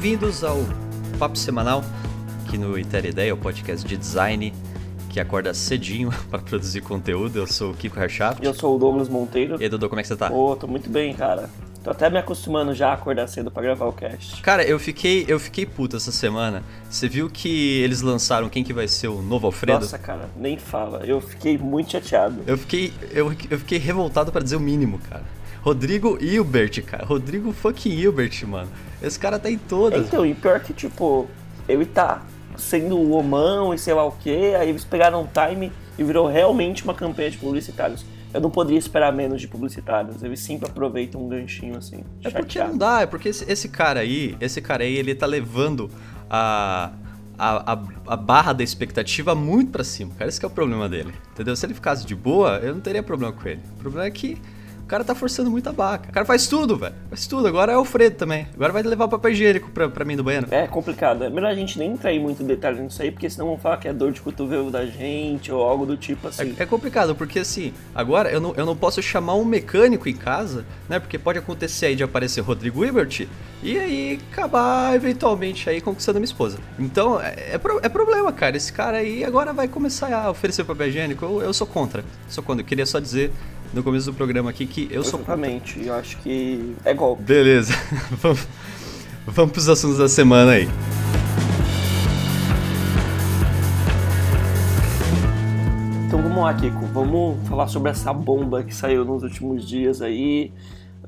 Bem-vindos ao Papo Semanal, aqui no Itera Ideia, o podcast de design que acorda cedinho para produzir conteúdo. Eu sou o Kiko Herschap. Eu sou o Douglas Monteiro. E aí, Dudu, como é que você tá? Ô, tô muito bem, cara. Tô até me acostumando já a acordar cedo pra gravar o cast. Cara, eu fiquei, eu fiquei puto essa semana. Você viu que eles lançaram quem que vai ser o novo Alfredo? Nossa, cara, nem fala. Eu fiquei muito chateado. Eu fiquei, eu, eu fiquei revoltado para dizer o mínimo, cara. Rodrigo Hilbert, cara. Rodrigo fucking Hilbert, mano. Esse cara tá em todas. Então, e pior que, tipo, ele tá sendo o homão e sei lá o que, aí eles pegaram o time e virou realmente uma campanha de publicitários. Eu não poderia esperar menos de publicitários. Eles sempre aproveitam um ganchinho assim. É porque não dá, é porque esse, esse, cara aí, esse cara aí, ele tá levando a, a, a, a barra da expectativa muito para cima, cara. Esse é o problema dele. Entendeu? Se ele ficasse de boa, eu não teria problema com ele. O problema é que cara tá forçando muita vaca. O cara faz tudo, velho. Faz tudo. Agora é o Alfredo também. Agora vai levar o papel higiênico pra, pra mim do banheiro. É complicado. É melhor a gente nem entrar em muito detalhe nisso aí, porque senão vão falar que é dor de cotovelo da gente ou algo do tipo assim. É, é complicado, porque assim, agora eu não, eu não posso chamar um mecânico em casa, né? Porque pode acontecer aí de aparecer Rodrigo Ibert e aí acabar eventualmente aí conquistando minha esposa. Então, é, é, é, problema, cara. Esse cara aí agora vai começar a oferecer papel higiênico. Eu, eu sou contra. Sou contra. Eu queria só dizer no começo do programa aqui que eu sou Exatamente, eu acho que é golpe. Beleza, vamos, vamos pros assuntos da semana aí. Então vamos lá, Kiko, vamos falar sobre essa bomba que saiu nos últimos dias aí.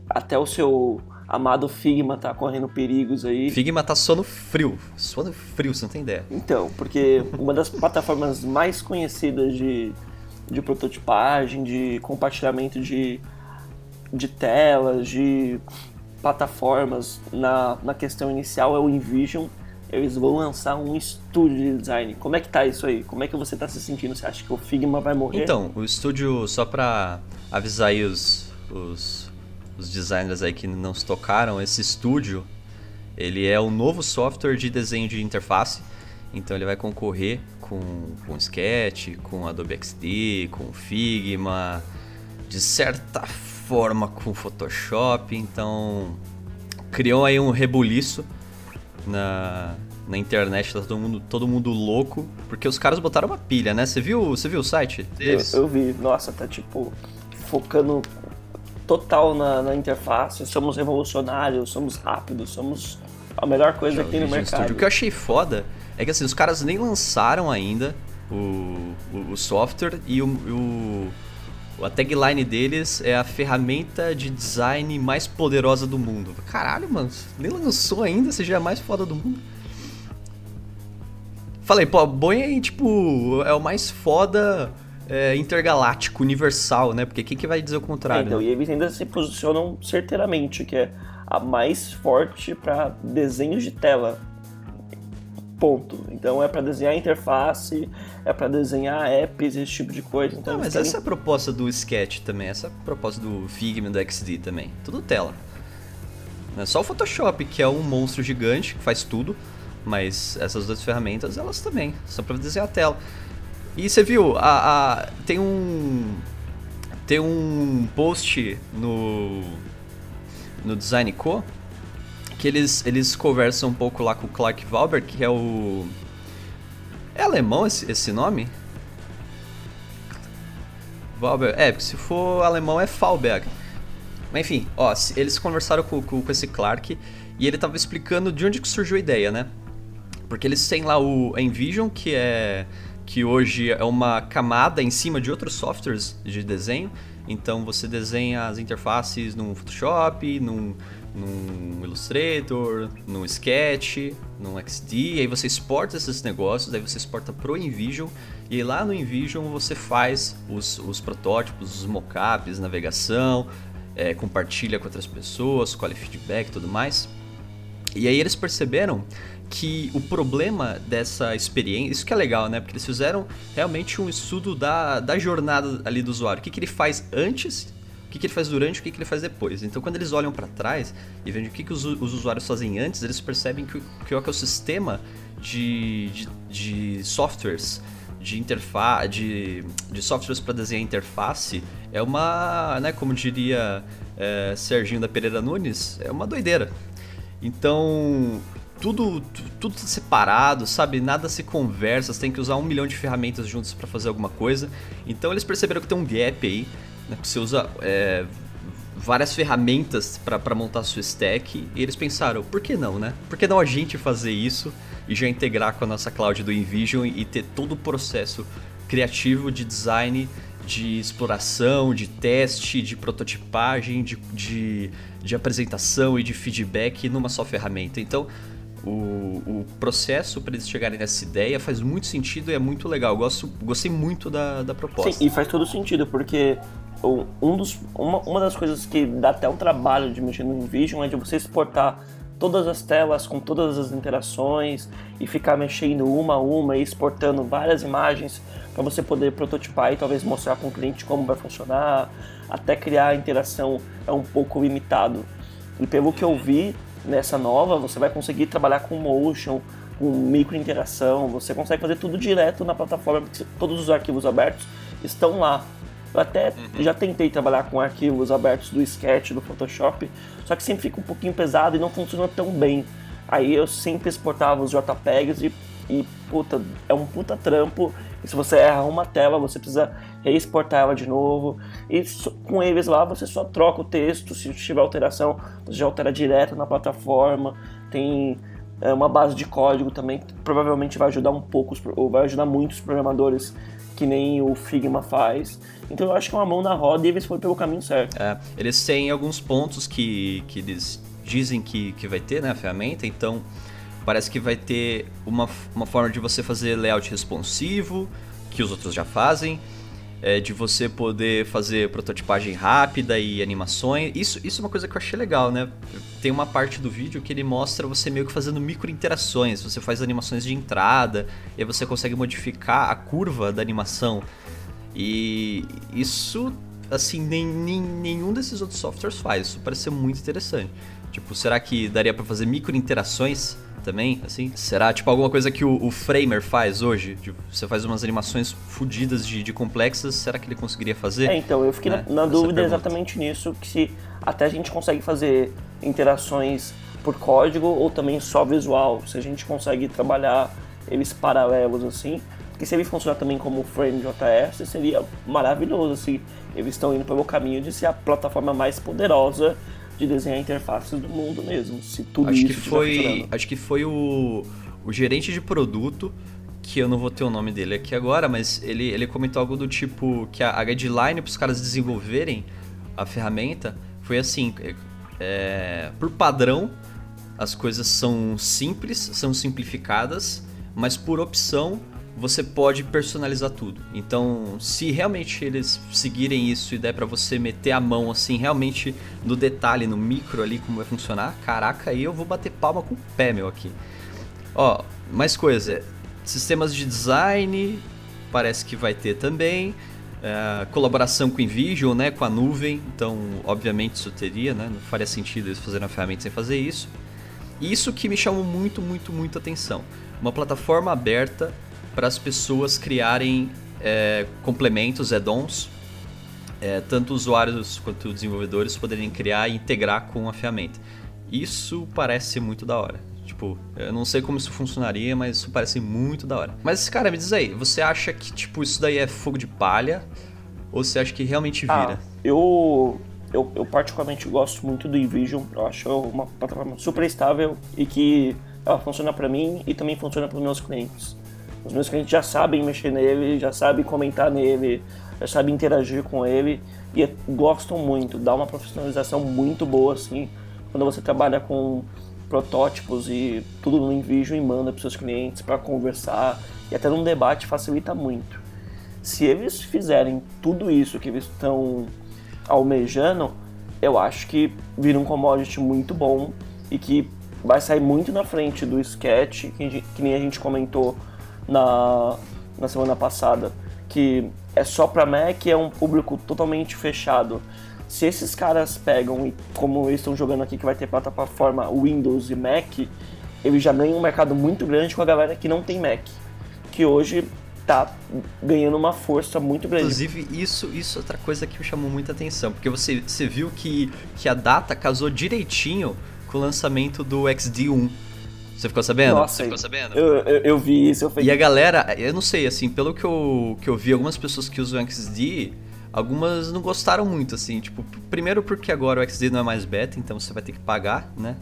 Até o seu amado Figma tá correndo perigos aí. Figma tá sono frio, sono frio, você não tem ideia. Então, porque uma das plataformas mais conhecidas de de prototipagem, de compartilhamento de, de telas, de plataformas na, na questão inicial é o InVision. Eles vão lançar um estúdio de design. Como é que tá isso aí? Como é que você tá se sentindo? Você acha que o Figma vai morrer? Então, o estúdio, só para avisar aí os, os, os designers aí que não se tocaram, esse estúdio, ele é o novo software de desenho de interface. Então ele vai concorrer com, com Sketch, com Adobe XD, com Figma, de certa forma com Photoshop, então criou aí um rebuliço na, na internet, tá todo mundo, todo mundo louco, porque os caras botaram uma pilha, né? Você viu, você viu o site deles? Eu, eu vi, nossa, tá tipo focando total na, na, interface, somos revolucionários, somos rápidos, somos a melhor coisa que tem no mercado. Studio. O que eu achei foda é que assim, os caras nem lançaram ainda o, o, o software e o, o, a tagline deles é a ferramenta de design mais poderosa do mundo. Caralho, mano, nem lançou ainda, você já é a mais foda do mundo. Falei, pô, Boeing aí, tipo, é o mais foda é, intergaláctico, universal, né? Porque quem que vai dizer o contrário? É, então, né? e eles ainda se posicionam certeiramente, que é a mais forte para desenhos de tela ponto. Então é para desenhar interface, é para desenhar apps, esse tipo de coisa. Então, Não, mas essa é a proposta do Sketch também, essa é a proposta do Figma, do XD também. Tudo tela. Não é só o Photoshop, que é um monstro gigante, que faz tudo, mas essas duas ferramentas, elas também, são para desenhar a tela. E você viu, a, a, tem um tem um post no no Design Co que eles, eles conversam um pouco lá com o Clark Valber, que é o. É alemão esse, esse nome? Valber. É, porque se for alemão é Faulberg. Mas enfim, ó, eles conversaram com, com, com, esse Clark e ele tava explicando de onde que surgiu a ideia, né? Porque eles têm lá o Envision, que é que hoje é uma camada em cima de outros softwares de desenho. Então você desenha as interfaces num Photoshop, num num Illustrator, num Sketch, num XD, aí você exporta esses negócios, aí você exporta pro InVision, e lá no InVision você faz os, os protótipos, os mockups, navegação, é, compartilha com outras pessoas, colhe feedback e tudo mais. E aí eles perceberam que o problema dessa experiência, isso que é legal, né? Porque eles fizeram realmente um estudo da, da jornada ali do usuário. O que, que ele faz antes o que, que ele faz durante, o que, que ele faz depois. Então, quando eles olham para trás e veem o que, que os, os, usuários fazem antes, eles percebem que, que o ecossistema de, de, de softwares, de interface, de, de softwares para desenhar interface, é uma, né, como diria é, Serginho da Pereira Nunes, é uma doideira. Então, tudo, tudo separado, sabe? Nada se conversa, você tem que usar um milhão de ferramentas juntas para fazer alguma coisa. Então eles perceberam que tem um gap aí, né? Você usa é, várias ferramentas para montar sua stack e eles pensaram, por que não, né? Por que não a gente fazer isso e já integrar com a nossa cloud do InVision e ter todo o processo criativo de design, de exploração, de teste, de prototipagem, de, de, de apresentação e de feedback numa só ferramenta. Então, o, o processo para eles chegarem nessa ideia faz muito sentido e é muito legal. gosto, gostei muito da, da proposta. Sim, e faz todo sentido, porque um dos, uma, uma das coisas que dá até um trabalho de mexer no InVision é de você exportar todas as telas com todas as interações e ficar mexendo uma a uma e exportando várias imagens para você poder prototipar e talvez mostrar para o cliente como vai funcionar, até criar a interação é um pouco limitado. E pelo que eu vi nessa nova, você vai conseguir trabalhar com motion, com micro interação, você consegue fazer tudo direto na plataforma, porque todos os arquivos abertos estão lá. Eu até uhum. já tentei trabalhar com arquivos abertos do Sketch, do Photoshop, só que sempre fica um pouquinho pesado e não funciona tão bem. Aí eu sempre exportava os JPEGs e, e puta, é um puta trampo. E se você erra uma tela, você precisa reexportar ela de novo. E com eles lá você só troca o texto, se tiver alteração, você já altera direto na plataforma. Tem é, uma base de código também que provavelmente vai ajudar um pouco, ou vai ajudar muito os programadores que nem o Figma faz. Então eu acho que é uma mão na roda e eles foram pelo caminho certo. É, eles têm alguns pontos que, que eles dizem que, que vai ter, né, a ferramenta, então parece que vai ter uma, uma forma de você fazer layout responsivo, que os outros já fazem, é, de você poder fazer prototipagem rápida e animações. Isso, isso é uma coisa que eu achei legal, né? Tem uma parte do vídeo que ele mostra você meio que fazendo micro interações. Você faz animações de entrada e aí você consegue modificar a curva da animação. E isso, assim, nem, nem, nenhum desses outros softwares faz. Isso parece ser muito interessante. Tipo, será que daria para fazer micro interações? Também, assim? Será tipo alguma coisa que o, o Framer faz hoje? Tipo, você faz umas animações fodidas de, de, complexas, será que ele conseguiria fazer? É, então, eu fiquei né? na, na dúvida exatamente nisso, que se até a gente consegue fazer interações por código ou também só visual, se a gente consegue trabalhar eles paralelos assim, porque se ele funcionar também como Frame JS, seria maravilhoso, assim, eles estão indo pelo caminho de ser a plataforma mais poderosa de desenhar interfaces do mundo mesmo, se tudo acho isso que foi, Acho que foi o, o gerente de produto, que eu não vou ter o nome dele aqui agora, mas ele, ele comentou algo do tipo que a, a guideline para os caras desenvolverem a ferramenta foi assim, é, por padrão, as coisas são simples, são simplificadas, mas por opção você pode personalizar tudo. Então, se realmente eles seguirem isso e der para você meter a mão assim, realmente no detalhe, no micro ali como vai funcionar, caraca, aí eu vou bater palma com o pé meu aqui. Ó, mais coisa, sistemas de design parece que vai ter também. É, colaboração com o InVision, né, com a nuvem, então obviamente isso teria, né, não faria sentido eles fazerem a ferramenta sem fazer isso. Isso que me chamou muito, muito, muito atenção. Uma plataforma aberta para as pessoas criarem é, complementos, add-ons, é, tanto usuários quanto desenvolvedores poderem criar e integrar com a ferramenta. Isso parece muito da hora. Tipo, eu não sei como isso funcionaria, mas isso parece muito da hora. Mas, cara, me diz aí, você acha que, tipo, isso daí é fogo de palha? Ou você acha que realmente ah, vira? Ah, eu, eu, eu particularmente gosto muito do InVision. Eu acho uma plataforma super estável e que ela funciona para mim e também funciona para os meus clientes. Os meus clientes já sabem mexer nele, já sabem comentar nele, já sabem interagir com ele e gostam muito, dá uma profissionalização muito boa assim, quando você trabalha com protótipos e tudo no InVision e manda para seus clientes para conversar e até num debate facilita muito. Se eles fizerem tudo isso que eles estão almejando, eu acho que vira um commodity muito bom e que vai sair muito na frente do sketch, que, que nem a gente comentou na, na semana passada, que é só para Mac é um público totalmente fechado. Se esses caras pegam e como eles estão jogando aqui que vai ter plataforma Windows e Mac, eles já ganham um mercado muito grande com a galera que não tem Mac, que hoje tá ganhando uma força muito grande. Inclusive, isso, isso é outra coisa que me chamou muita atenção, porque você, você viu que, que a data casou direitinho com o lançamento do XD1 Você ficou sabendo? Nossa, Você ficou sabendo? Eu, eu, eu vi isso, eu falei... E a galera, eu não sei, assim, pelo que eu, que eu vi, algumas pessoas que usam o XD, algumas não gostaram muito, assim, tipo, primeiro porque agora o XD não é mais beta, então você vai ter que pagar, né?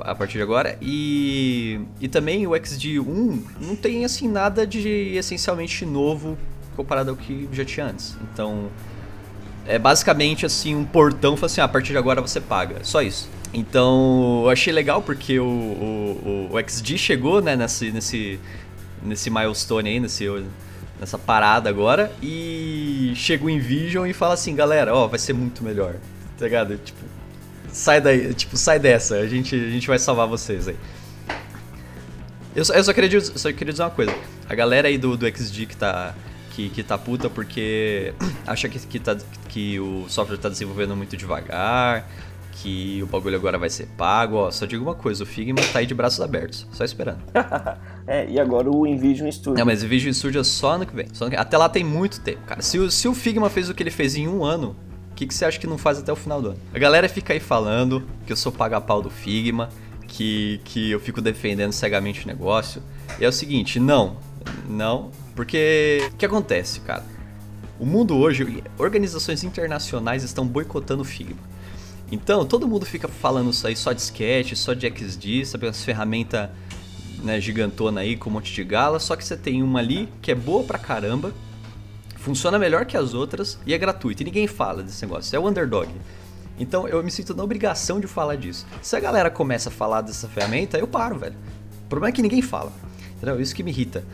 A partir de agora. E, e também o XD1 não tem, assim, nada de essencialmente novo comparado ao que já tinha antes. Então, é basicamente, assim, um portão, assim, ah, a partir de agora você paga. Só isso. Então, eu achei legal porque o, o, o XD chegou, né, nesse, nesse, nesse milestone aí, nesse, nessa parada agora, e chega o Invision e fala assim, galera, ó, vai ser muito melhor, tá ligado? Tipo, sai daí, tipo, sai dessa, a gente, a gente vai salvar vocês aí. Eu só, eu só, queria, só queria dizer uma coisa, a galera aí do, do XD que tá, que, que tá puta porque acha que, que, tá, que o software tá desenvolvendo muito devagar, que o bagulho agora vai ser pago. Ó, só digo uma coisa, o Figma tá aí de braços abertos, só esperando. é, e agora o InVision Studio. Não, mas o InVision Studio é só ano que vem. Ano que... Até lá tem muito tempo, cara. Se o, se o Figma fez o que ele fez em um ano, o que, que você acha que não faz até o final do ano? A galera fica aí falando que eu sou paga-pau do Figma, que, que eu fico defendendo cegamente o negócio. E é o seguinte, não, não, porque o que acontece, cara? O mundo hoje, organizações internacionais estão boicotando o Figma. Então, todo mundo fica falando isso aí só de sketch, só de XD, sabe? As ferramentas né, gigantona aí com um monte de gala, só que você tem uma ali que é boa pra caramba, funciona melhor que as outras e é gratuita. E ninguém fala desse negócio, é o underdog. Então eu me sinto na obrigação de falar disso. Se a galera começa a falar dessa ferramenta, eu paro, velho. O problema é que ninguém fala. Entendeu? Isso que me irrita.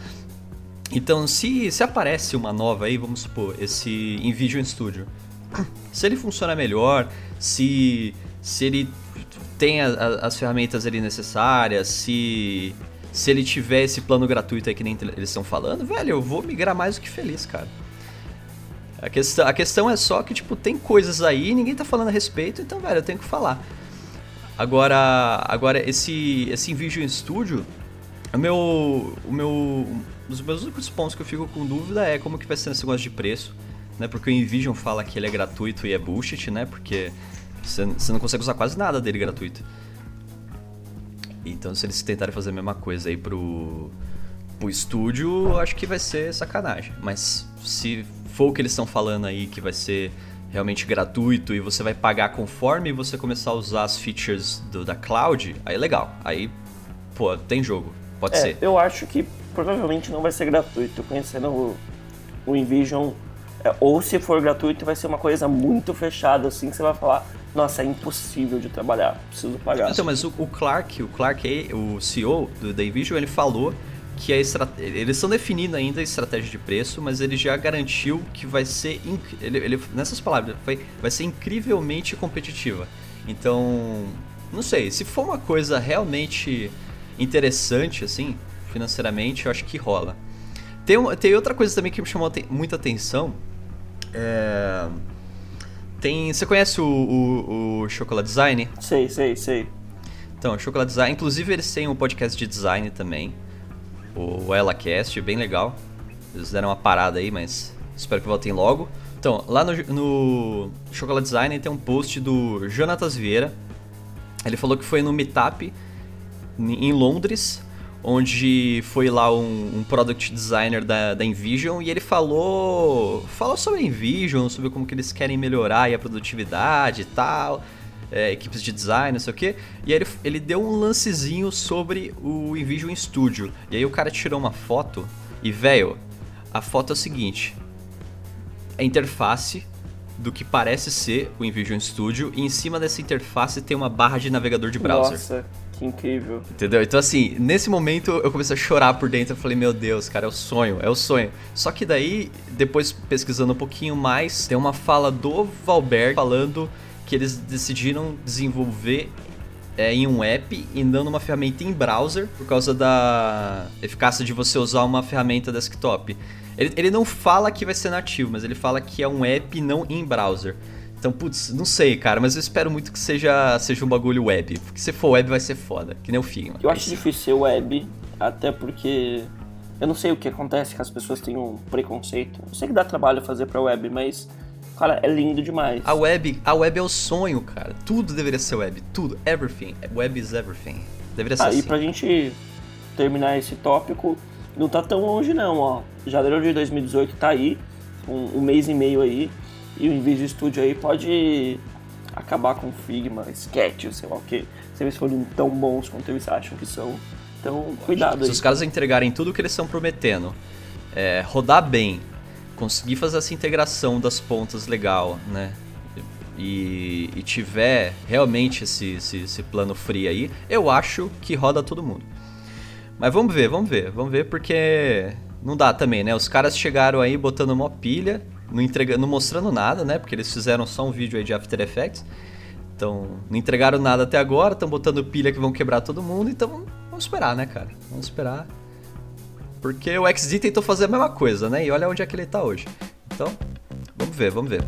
Então, se, se aparece uma nova aí, vamos supor, esse InVision Studio. Se ele funciona melhor, se, se ele tem a, a, as ferramentas ali necessárias, se, se ele tiver esse plano gratuito aí que nem eles estão falando, velho, eu vou migrar mais do que feliz, cara. A questão, a questão é só que, tipo, tem coisas aí ninguém tá falando a respeito, então, velho, eu tenho que falar. Agora, agora esse, esse InVision Studio, o meu, o meu, um dos meus únicos pontos que eu fico com dúvida é como que vai ser esse negócio de preço né? Porque o Invision fala que ele é gratuito e é bullshit, né? Porque você não consegue usar quase nada dele gratuito. Então se eles tentarem fazer a mesma coisa aí pro, pro estúdio, eu acho que vai ser sacanagem. Mas se for o que eles estão falando aí, que vai ser realmente gratuito e você vai pagar conforme você começar a usar as features do, da cloud, aí é legal. Aí, pô, tem jogo. Pode é, ser. Eu acho que provavelmente não vai ser gratuito. Conhecendo o, o Invision, ou se for gratuito, vai ser uma coisa muito fechada, assim, que você vai falar, nossa, é impossível de trabalhar, preciso pagar. Então, mas o, o Clark, o Clark, o CEO do Davision, ele falou que a eles estão definindo ainda a estratégia de preço, mas ele já garantiu que vai ser, ele, ele, nessas palavras, vai, vai ser incrivelmente competitiva. Então, não sei, se for uma coisa realmente interessante, assim, financeiramente, eu acho que rola. Tem, tem outra coisa também que me chamou muita atenção, é... Tem, você conhece o, o, o Chocolate Design? Sei, sei, sei. Então, o Chocolate Design, inclusive eles têm um podcast de design também, o ElaCast, bem legal. Eles deram uma parada aí, mas espero que voltem logo. Então, lá no, no Chocolate Design tem um post do Jonatas Vieira. Ele falou que foi no Meetup em Londres onde foi lá um, um, product designer da, da Envision e ele falou falou sobre a Envision, sobre como que eles querem melhorar a produtividade e tal, é, equipes de design, não sei o que. E aí ele, ele deu um lancezinho sobre o Envision Studio. E aí o cara tirou uma foto e, velho, a foto é o seguinte: a interface do que parece ser o Envision Studio e em cima dessa interface tem uma barra de navegador de browser. Nossa. Incrível. Entendeu? Então, assim, nesse momento eu comecei a chorar por dentro. Eu falei, meu Deus, cara, é o sonho, é o sonho. Só que daí, depois pesquisando um pouquinho mais, tem uma fala do Valberg falando que eles decidiram desenvolver é, em um app e não numa ferramenta em browser por causa da eficácia de você usar uma ferramenta desktop. Ele, ele não fala que vai ser nativo, mas ele fala que é um app não em browser. Então, putz, não sei, cara, mas eu espero muito que seja, seja um bagulho web. Porque se for web vai ser foda, que nem o Figma. Eu acho difícil ser web, até porque eu não sei o que acontece que as pessoas têm um preconceito. Eu sei que dá trabalho fazer pra web, mas Cara, é lindo demais. A web, a web é o sonho, cara. Tudo deveria ser web. Tudo. Everything. Web is everything. Deveria ser Ah, assim. e pra gente terminar esse tópico, não tá tão longe não, ó. Janeiro de 2018 tá aí, um, um mês e meio aí, e o Invisio Studio aí pode acabar com Figma, Sketch, sei lá o que, se eles forem tão bons quanto eles acham que são. Então, cuidado Se aí. os caras entregarem tudo que eles estão prometendo, é, rodar bem, conseguir fazer essa integração das pontas legal, né? E, e tiver realmente esse, esse, esse plano free aí, eu acho que roda todo mundo. Mas vamos ver, vamos ver, vamos ver porque não dá também, né? Os caras chegaram aí botando uma pilha, não, entrega, não mostrando nada, né? Porque eles fizeram só um vídeo aí de After Effects. Então, não entregaram nada até agora, estão botando pilha que vão quebrar todo mundo, então vamos esperar, né, cara? Vamos esperar. Porque o XD tentou fazer a mesma coisa, né? E olha onde é que ele tá hoje. Então, vamos ver, vamos ver.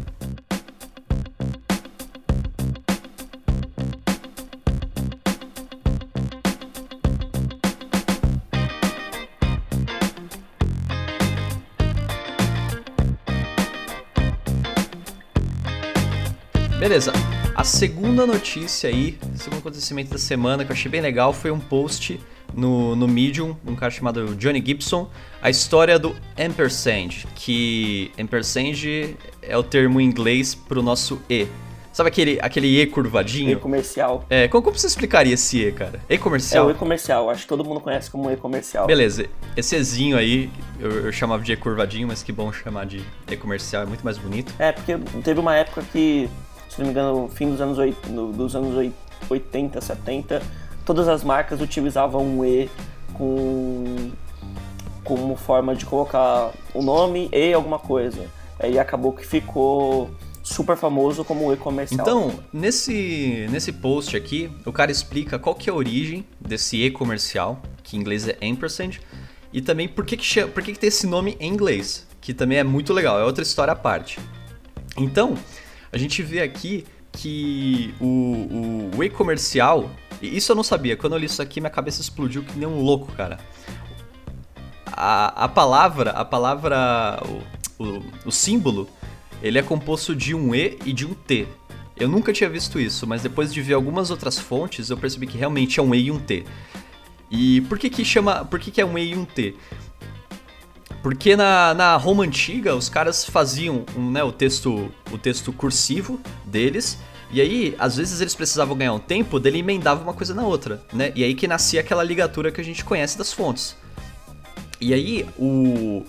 Beleza. A segunda notícia aí, segundo acontecimento da semana que eu achei bem legal foi um post no, no Medium, um cara chamado Johnny Gibson, a história do ampersand, que ampersand é o termo em inglês pro nosso E. Sabe aquele, aquele E curvadinho? E-comercial. É, como, como você explicaria esse E, cara? E É comercial? o e-comercial, acho que todo mundo conhece como e-comercial. Beleza, esse Ezinho aí, eu, eu chamava de E curvadinho, mas que bom chamar de E comercial, é muito mais bonito. É, porque teve uma época que, se não me engano, no fim dos anos, oit- no- dos anos oit- 80, 70, todas as marcas utilizavam um E com como forma de colocar o nome e alguma coisa. Aí acabou que ficou super famoso como e-comercial. Então, nesse, nesse post aqui, o cara explica qual que é a origem desse E comercial, que em inglês é ampersand, e também por que, que, por que, que tem esse nome em inglês, que também é muito legal, é outra história à parte. Então, a gente vê aqui que o, o, o e-comercial, isso eu não sabia, quando eu li isso aqui minha cabeça explodiu que nem um louco, cara. A, a palavra, a palavra, o, o, o símbolo, ele é composto de um E e de um T. Eu nunca tinha visto isso, mas depois de ver algumas outras fontes, eu percebi que realmente é um E e um T. E por que que chama, por que que é um E e um T? Porque na, na Roma antiga os caras faziam um, né, o texto o texto cursivo deles e aí às vezes eles precisavam ganhar um tempo, dele emendava uma coisa na outra, né? E aí que nascia aquela ligatura que a gente conhece das fontes. E aí o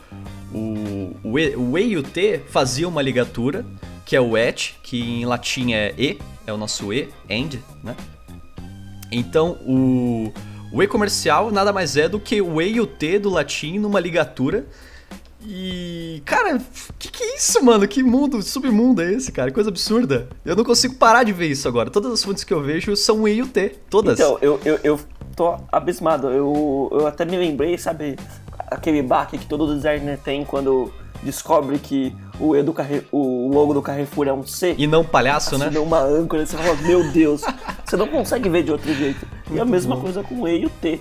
o, o, e, o E e o T faziam uma ligatura que é o et, que em latim é e, é o nosso e, end, né? Então o o E comercial nada mais é do que o E e o T do latim numa ligatura. E, cara, que que é isso, mano? Que mundo, submundo é esse, cara? Coisa absurda. Eu não consigo parar de ver isso agora. Todas as fontes que eu vejo são E e o T. Todas. Então, eu, eu, eu tô abismado. Eu, eu até me lembrei, sabe, aquele baque que todo designer tem quando descobre que o, E do Carre... o logo do Carrefour é um C. E não palhaço, né? Assinou uma âncora, você fala, meu Deus, você não consegue ver de outro jeito. e a mesma coisa com o E e o T.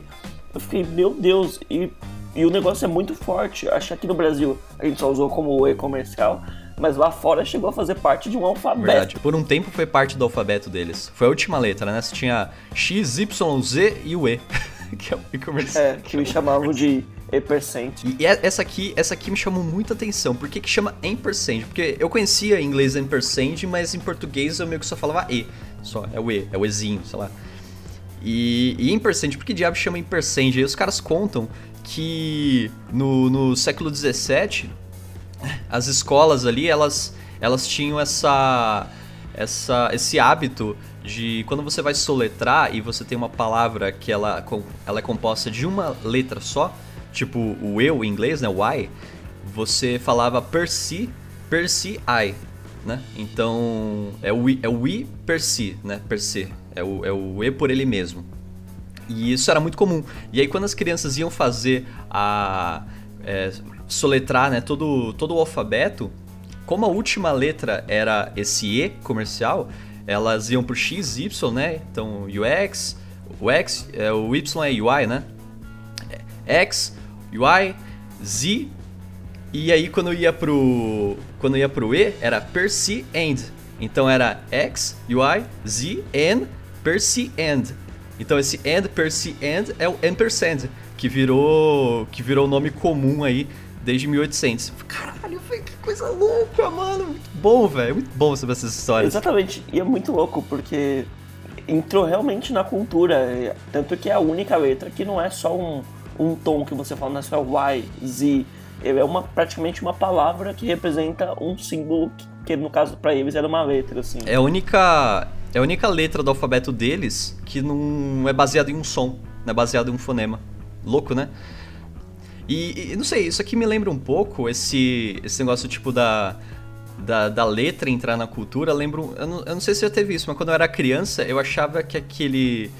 Eu fiquei, meu Deus, e, e o negócio é muito forte. Acho que aqui no Brasil a gente só usou como o E comercial, mas lá fora chegou a fazer parte de um alfabeto. Verdade. Por um tempo foi parte do alfabeto deles. Foi a última letra, né? Você tinha X, Y, Z e o E. que é o E comercial. É, que me chamavam de E%. E e essa aqui, essa aqui me chamou muita atenção. Por que, que chama ampersand? Porque eu conhecia em inglês ampersand, mas em português eu meio que só falava E. Só, é o E, é o Ezinho, sei lá. E, e ampersand, por que diabo chama ampersand? Aí os caras contam que no, no século XVII, as escolas ali, elas, elas tinham essa, essa, esse hábito de quando você vai soletrar e você tem uma palavra que ela, ela é composta de uma letra só, tipo o eu em inglês, né, o I, você falava per si, per si I, né? Então é o I, é o I per si, né? Per se, é o, é o E por ele mesmo. E isso era muito comum. E aí quando as crianças iam fazer a é, soletrar, né, todo todo o alfabeto, como a última letra era esse E comercial, elas iam pro X, Y, né? Então UX, o X, é, o Y é UI, né? É X, UI, Z, e aí quando ia pro quando ia pro E era per se end. Então era X, UI, Z, N, per se end. Então esse and per se and é o ampersand, que virou que virou nome comum aí desde 1800. Caralho, que coisa louca, mano. Muito bom, velho. Muito bom saber essas histórias. Exatamente. E é muito louco porque entrou realmente na cultura. Tanto que é a única letra que não é só um, um tom que você fala, não é só Y, Z. É uma, praticamente uma palavra que representa um símbolo que, que no caso para eles era uma letra, assim. É a única é a única letra do alfabeto deles que não é baseada em um som, não é baseado em um fonema. Louco, né? E, e, não sei, isso aqui me lembra um pouco esse, esse negócio tipo da, da, da letra entrar na cultura. Lembro, eu não, eu não sei se já teve isso, mas quando eu era criança eu achava que aquele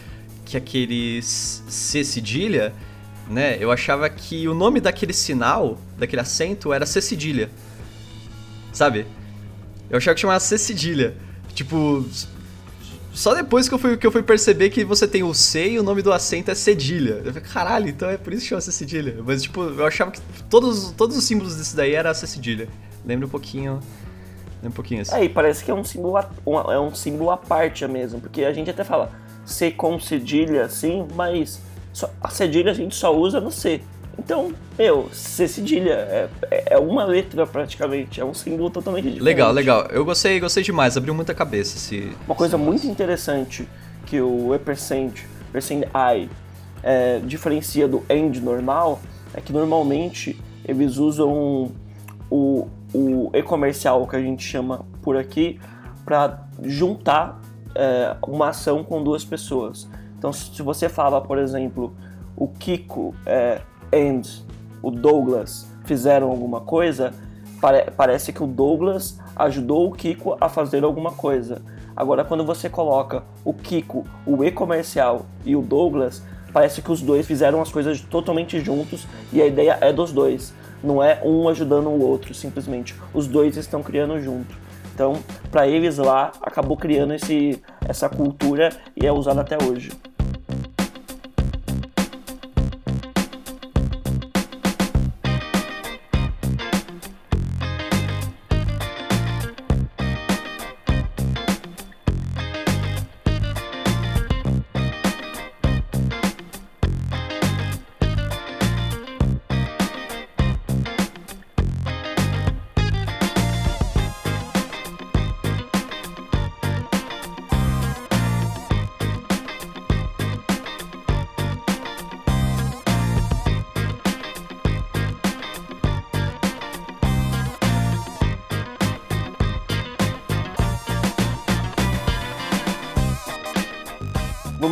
que aquele C cedilha, né? Eu achava que o nome daquele sinal, daquele acento era C cedilha. Sabe? Eu achava que chamava C cedilha. Tipo, só depois que eu, fui, que eu fui perceber que você tem o C e o nome do acento é cedilha. Eu falei, caralho, então é por isso que chama-se cedilha. Mas, tipo, eu achava que todos, todos os símbolos desse daí era C cedilha. Lembra um pouquinho. Lembra um pouquinho assim. É, e parece que é um símbolo, é um símbolo à parte mesmo, porque a gente até fala C com cedilha, sim, mas só, a cedilha a gente só usa no C. Então, meu, C cedilha é, é, uma letra praticamente, é um símbolo totalmente diferente. Legal, legal. Eu gostei, gostei demais, abriu muita cabeça esse. Uma coisa muito interessante que o e-percent, percent i, é, diferencia do end normal é que normalmente eles usam o, o e-comercial que a gente chama por aqui para juntar é, uma ação com duas pessoas. Então, se você fala, por exemplo, o Kiko é, o Douglas fizeram alguma coisa, pare parece que o Douglas ajudou o Kiko a fazer alguma coisa. Agora, quando você coloca o Kiko, o e-comercial e o Douglas, parece que os dois fizeram as coisas totalmente juntos e a ideia é dos dois. Não é um ajudando o outro, simplesmente. Os dois estão criando junto. Então, para eles lá, acabou criando esse, essa cultura e é usada até hoje.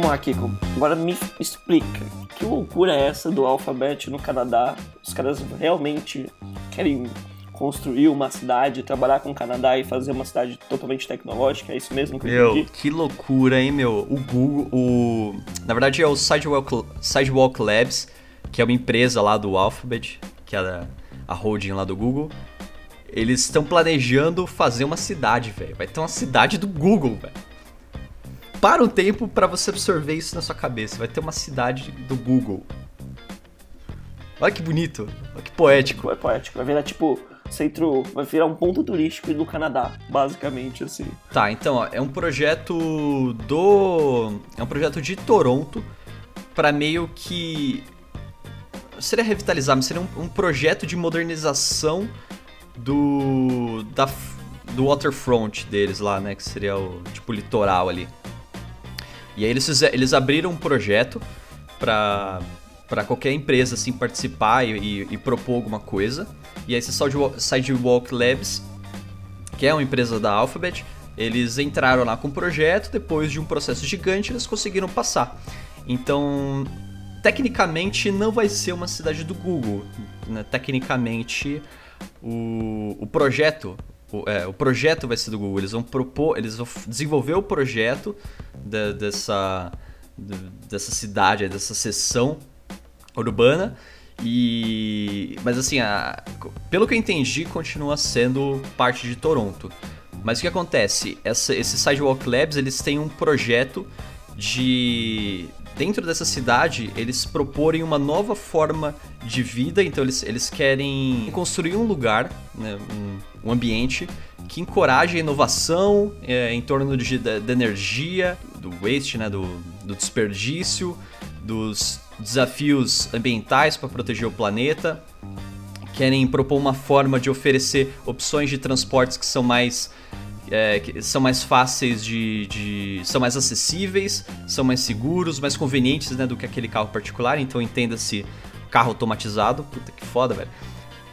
Vamos lá, Kiko. Agora me explica. Que loucura é essa do Alphabet no Canadá? Os caras realmente querem construir uma cidade, trabalhar com o Canadá e fazer uma cidade totalmente tecnológica? É isso mesmo que eu entendi? que loucura, hein, meu? O Google, o... Na verdade é o Sidewalk, Sidewalk Labs, que é uma empresa lá do Alphabet, que é a, a holding lá do Google. Eles estão planejando fazer uma cidade, velho. Vai ter uma cidade do Google, velho para um tempo para você absorver isso na sua cabeça. Vai ter uma cidade do Google. Olha que bonito, olha que poético. É poético, vai virar tipo centro, vai virar um ponto turístico do Canadá, basicamente assim. Tá, então ó, é um projeto do, é um projeto de Toronto para meio que seria revitalizar, mas seria um, um projeto de modernização do da do waterfront deles lá, né, que seria o tipo litoral ali. E aí eles, eles abriram um projeto para para qualquer empresa assim participar e, e, e, propor alguma coisa. E aí esse Sidewalk Labs, que é uma empresa da Alphabet, eles entraram lá com o projeto, depois de um processo gigante eles conseguiram passar. Então, tecnicamente não vai ser uma cidade do Google, né? Tecnicamente o, o projeto o, é, o projeto vai ser do Google. Eles vão propor, eles vão desenvolver o projeto de, dessa, de, dessa cidade, dessa seção urbana. E, mas assim, a, pelo que eu entendi, continua sendo parte de Toronto. Mas o que acontece? Essa, esses Sidewalk Labs eles têm um projeto de dentro dessa cidade, eles proporem uma nova forma de vida, então eles, eles querem construir um lugar, né, um, um ambiente que encoraje a inovação é, em torno de, de energia, do waste, né, do, do desperdício, dos desafios ambientais para proteger o planeta. Querem propor uma forma de oferecer opções de transportes que são mais é, que são mais fáceis de, de, são mais acessíveis, são mais seguros, mais convenientes né, do que aquele carro particular. Então entenda-se carro automatizado, puta que foda, velho.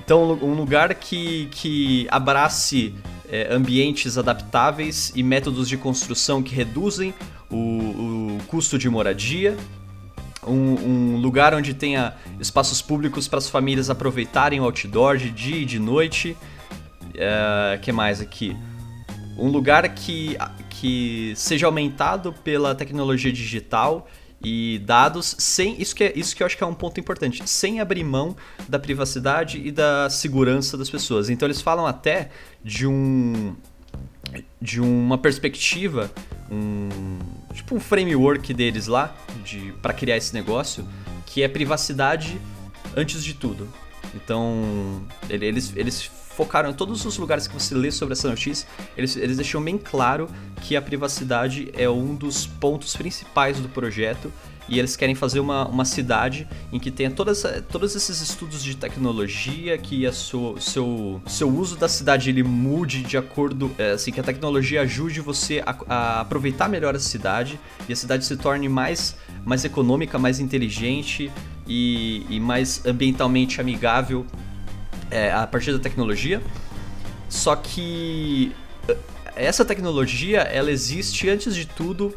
Então um lugar que, que abrace é, ambientes adaptáveis e métodos de construção que reduzem o, o custo de moradia. Um, um, lugar onde tenha espaços públicos para as famílias aproveitarem o outdoor de dia e de noite. É, que mais aqui? Um lugar que, que seja aumentado pela tecnologia digital e dados sem isso que é, isso que eu acho que é um ponto importante sem abrir mão da privacidade e da segurança das pessoas. Então eles falam até de um de uma perspectiva um tipo um framework deles lá de para criar esse negócio que é privacidade antes de tudo. Então eles eles focaram em todos os lugares que você lê sobre essa notícia, eles, eles deixam bem claro que a privacidade é um dos pontos principais do projeto e eles querem fazer uma, uma cidade em que tenha todas, todos esses estudos de tecnologia, que a seu, seu, uso da cidade ele mude de acordo, é, assim, que a tecnologia ajude você a, a, aproveitar melhor a cidade e a cidade se torne mais, mais econômica, mais inteligente e, e mais ambientalmente amigável é, a partir da tecnologia. Só que eh, essa tecnologia ela existe antes de tudo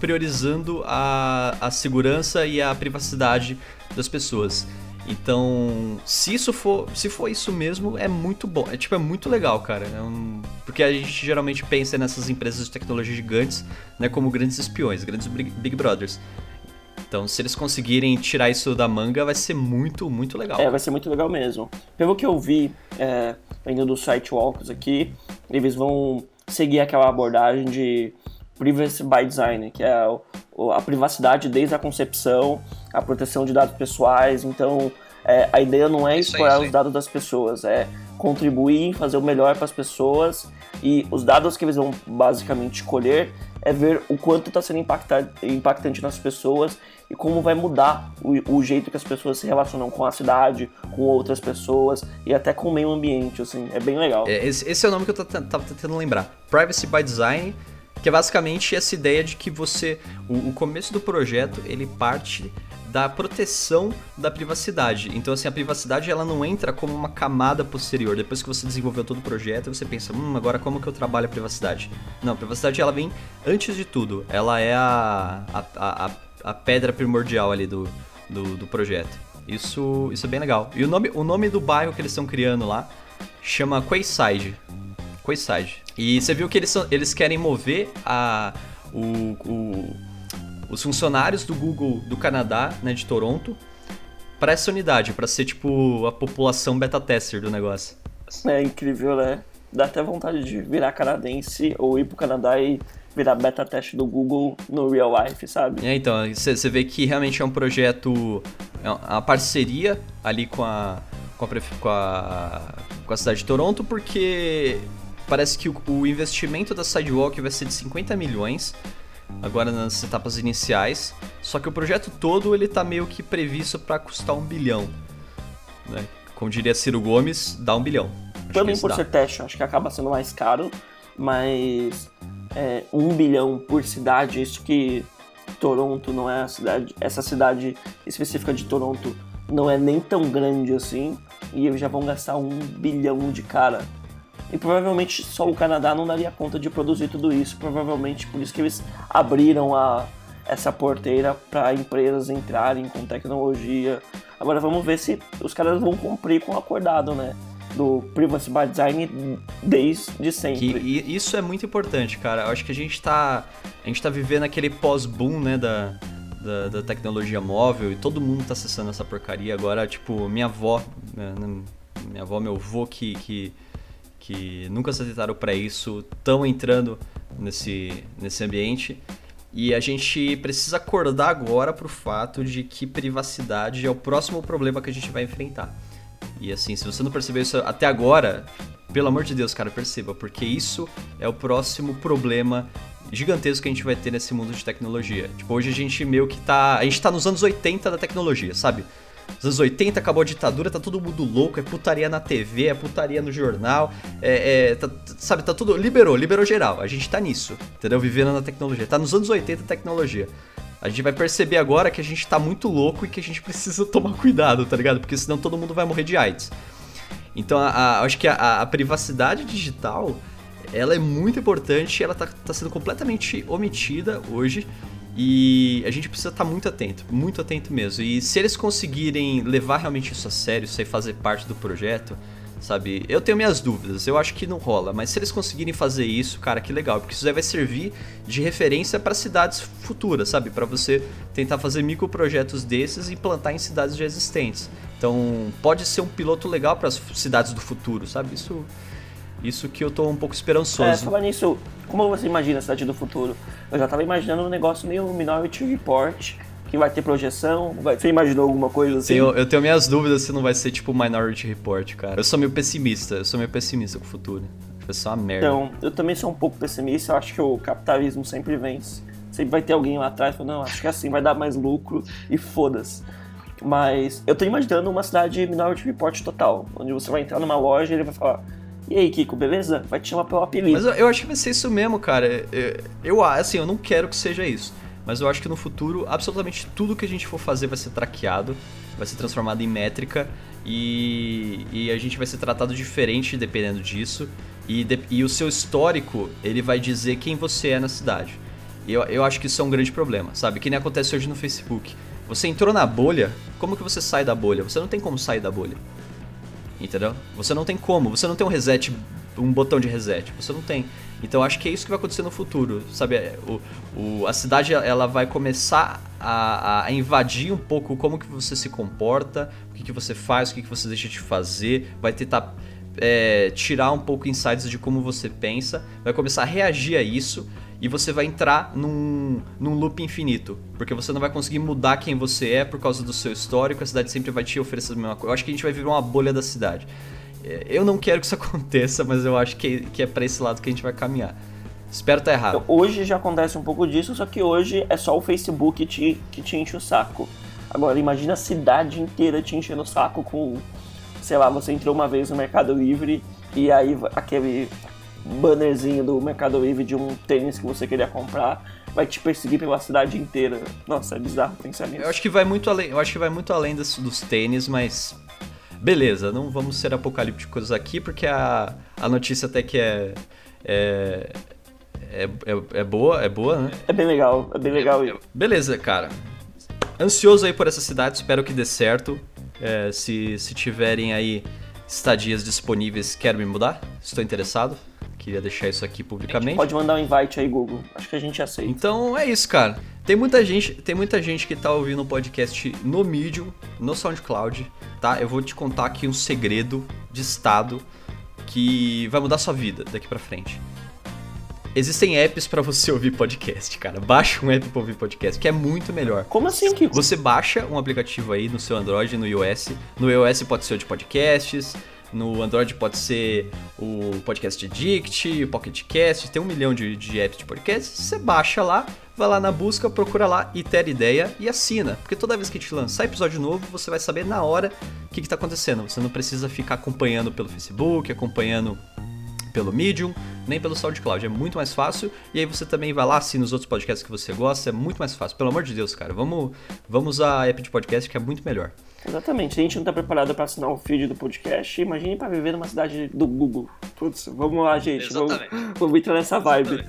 priorizando a, a segurança e a privacidade das pessoas. Então, se isso for, se for isso mesmo, é muito bom. É tipo é muito legal, cara. É um, porque a gente geralmente pensa nessas empresas de tecnologia gigantes, né, como grandes espiões, grandes Big Brothers. Então, se eles conseguirem tirar isso da manga, vai ser muito, muito legal. É, vai ser muito legal mesmo. Pelo que eu vi, é, ainda do site Walkers aqui, eles vão seguir aquela abordagem de privacy by design, que é a, a privacidade desde a concepção, a proteção de dados pessoais. Então, é, a ideia não é explorar os dados das pessoas, é contribuir, fazer o melhor para as pessoas e os dados que eles vão basicamente escolher é ver o quanto está sendo impactante nas pessoas e como vai mudar o, o, jeito que as pessoas se relacionam com a cidade, com outras pessoas e até com o meio ambiente, assim, é bem legal. É, esse, esse, é o nome que eu estava tentando lembrar. Privacy by Design, que é basicamente essa ideia de que você, o, o começo do projeto, ele parte da proteção da privacidade. Então, assim, a privacidade ela não entra como uma camada posterior. Depois que você desenvolveu todo o projeto, você pensa, hum, agora como que eu trabalho a privacidade? Não, a privacidade ela vem antes de tudo. Ela é a, a, a, a pedra primordial ali do, do, do, projeto. Isso, isso é bem legal. E o nome, o nome do bairro que eles estão criando lá chama Quayside. Quayside. E você viu que eles, são, eles querem mover a, o, o os funcionários do Google do Canadá, né, de Toronto, para essa unidade, para ser tipo a população beta tester do negócio. É incrível, né? Dá até vontade de virar canadense ou ir pro Canadá e virar beta teste do Google no real life, sabe? É, então, você vê que realmente é um projeto, é uma parceria ali com a, com a, com a, com a cidade de Toronto, porque parece que o, o investimento da Sidewalk vai ser de 50 milhões, agora nas etapas iniciais. Só que o projeto todo ele tá meio que previsto para custar um bilhão. Né? Como diria Ciro Gomes, dá um bilhão. Acho Também por dá. ser teste, acho que acaba sendo mais caro, mas é, um bilhão por cidade, isso que Toronto não é a cidade, essa cidade específica de Toronto não é nem tão grande assim, e eles já vão gastar um bilhão de cara e provavelmente só o Canadá não daria conta de produzir tudo isso. Provavelmente por isso que eles abriram a, essa porteira para empresas entrarem com tecnologia. Agora vamos ver se os caras vão cumprir com o acordado, né? Do Privacy by Design desde sempre. Que, isso é muito importante, cara. Eu acho que a gente tá, a gente tá vivendo aquele pós-boom, né, da, da, da, tecnologia móvel e todo mundo tá acessando essa porcaria. Agora, tipo, minha avó, né, minha avó, meu avô que, que que nunca se atentaram para isso, estão entrando nesse, nesse ambiente. E a gente precisa acordar agora para o fato de que privacidade é o próximo problema que a gente vai enfrentar. E assim, se você não percebeu isso até agora, pelo amor de Deus, cara, perceba, porque isso é o próximo problema gigantesco que a gente vai ter nesse mundo de tecnologia. Tipo, hoje a gente meio que tá. A gente tá nos anos 80 da tecnologia, sabe? Nos anos 80 acabou a ditadura, tá todo mundo louco, é putaria na TV, é putaria no jornal, é, é tá, sabe, tá tudo. Liberou, liberou geral. A gente tá nisso, entendeu? Vivendo na tecnologia. Tá nos anos 80 a tecnologia. A gente vai perceber agora que a gente tá muito louco e que a gente precisa tomar cuidado, tá ligado? Porque senão todo mundo vai morrer de AIDS. Então, a, a, acho que a, a, privacidade digital, ela é muito importante, ela tá, tá sendo completamente omitida hoje e a gente precisa estar tá muito atento, muito atento mesmo. E se eles conseguirem levar realmente isso a sério, isso aí fazer parte do projeto, sabe? Eu tenho minhas dúvidas, eu acho que não rola, mas se eles conseguirem fazer isso, cara, que legal, porque isso aí vai servir de referência para cidades futuras, sabe? Para você tentar fazer microprojetos desses e implantar em cidades já existentes. Então, pode ser um piloto legal para as cidades do futuro, sabe? Isso isso que eu tô um pouco esperançoso. É, falar nisso, como você imagina a cidade do futuro? Eu já tava imaginando um negócio meio Minority Report, que vai ter projeção. Vai... Você imaginou alguma coisa assim? Tenho, eu tenho minhas dúvidas se não vai ser tipo Minority Report, cara. Eu sou meio pessimista, eu sou meio pessimista com o futuro. Vai ser uma merda. Então, eu também sou um pouco pessimista, eu acho que o capitalismo sempre vence. Sempre vai ter alguém lá atrás falando, não, acho que assim vai dar mais lucro e foda-se. Mas eu tô imaginando uma cidade Minority Report total, onde você vai entrar numa loja e ele vai falar. E aí, Kiko, beleza? Vai te chamar pelo apelido. Mas eu, eu acho que vai ser isso mesmo, cara. Eu, eu, assim, eu não quero que seja isso. Mas eu acho que no futuro, absolutamente tudo que a gente for fazer vai ser traqueado, vai ser transformado em métrica e, e a gente vai ser tratado diferente dependendo disso. E, de, e o seu histórico, ele vai dizer quem você é na cidade. E eu, eu acho que isso é um grande problema, sabe? Que nem acontece hoje no Facebook. Você entrou na bolha, como que você sai da bolha? Você não tem como sair da bolha. Entendeu? Você não tem como, você não tem um reset, um botão de reset, você não tem. Então acho que é isso que vai acontecer no futuro, sabe? O, o, a cidade ela vai começar a, a, invadir um pouco como que você se comporta, o que, que você faz, o que, que você deixa de fazer, vai tentar é, tirar um pouco insights de como você pensa, vai começar a reagir a isso e você vai entrar num, num loop infinito, porque você não vai conseguir mudar quem você é por causa do seu histórico, a cidade sempre vai te oferecer a mesma coisa. Eu acho que a gente vai viver uma bolha da cidade. Eu não quero que isso aconteça, mas eu acho que, que é para esse lado que a gente vai caminhar. Espero estar tá errado. Hoje já acontece um pouco disso, só que hoje é só o Facebook te, que te enche o saco. Agora, imagina a cidade inteira te enchendo o saco com, sei lá, você entrou uma vez no Mercado Livre e aí aquele bannerzinho do Mercado Livre de um tênis que você queria comprar vai te perseguir pela cidade inteira. Nossa, é bizarro pensar nisso. Eu acho que vai muito além, eu acho que vai muito além dos, dos tênis, mas Beleza, não vamos ser apocalípticos aqui, porque a, a notícia até que é, é, é, é, é boa, é boa, né? É bem legal, é bem legal. Beleza, cara. Ansioso aí por essa cidade, espero que dê certo. É, se, se tiverem aí estadias disponíveis, quero me mudar, estou interessado. Queria deixar isso aqui publicamente. Pode mandar um invite aí, Google. Acho que a gente aceita. Então é isso, cara. Tem muita gente, tem muita gente que tá ouvindo o podcast no Medium, no SoundCloud, tá? Eu vou te contar aqui um segredo de estado que vai mudar sua vida daqui para frente. Existem apps para você ouvir podcast, cara. Baixa um app para ouvir podcast, que é muito melhor. Como assim, Kiko? Você baixa um aplicativo aí no seu Android no iOS. No iOS pode ser o de podcasts, no Android pode ser o Podcast Addict, o Pocket Cast, tem um milhão de, de apps de podcast. Você baixa lá, vai lá na busca, procura lá e ter ideia e assina. Porque toda vez que gente lançar episódio novo, você vai saber na hora o que está acontecendo. Você não precisa ficar acompanhando pelo Facebook, acompanhando pelo Medium, nem pelo SoundCloud. É muito mais fácil. E aí você também vai lá, assina os outros podcasts que você gosta. É muito mais fácil. Pelo amor de Deus, cara. Vamos, vamos usar a app de podcast que é muito melhor. Exatamente. A gente não está preparado para assinar o feed do podcast. Imagine para viver numa cidade do Google. Putz, vamos lá, gente. Vamos, vamos entrar nessa vibe.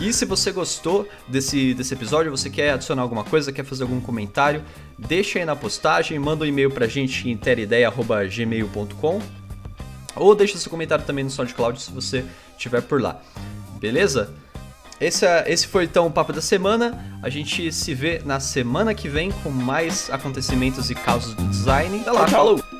E se você gostou desse, desse episódio, você quer adicionar alguma coisa, quer fazer algum comentário, deixa aí na postagem, manda um e-mail pra gente em terideia.gmail.com ou deixa seu comentário também no SoundCloud se você estiver por lá. Beleza? Esse, é, esse foi então o Papo da Semana. A gente se vê na semana que vem com mais acontecimentos e casos do design. Até lá, falou!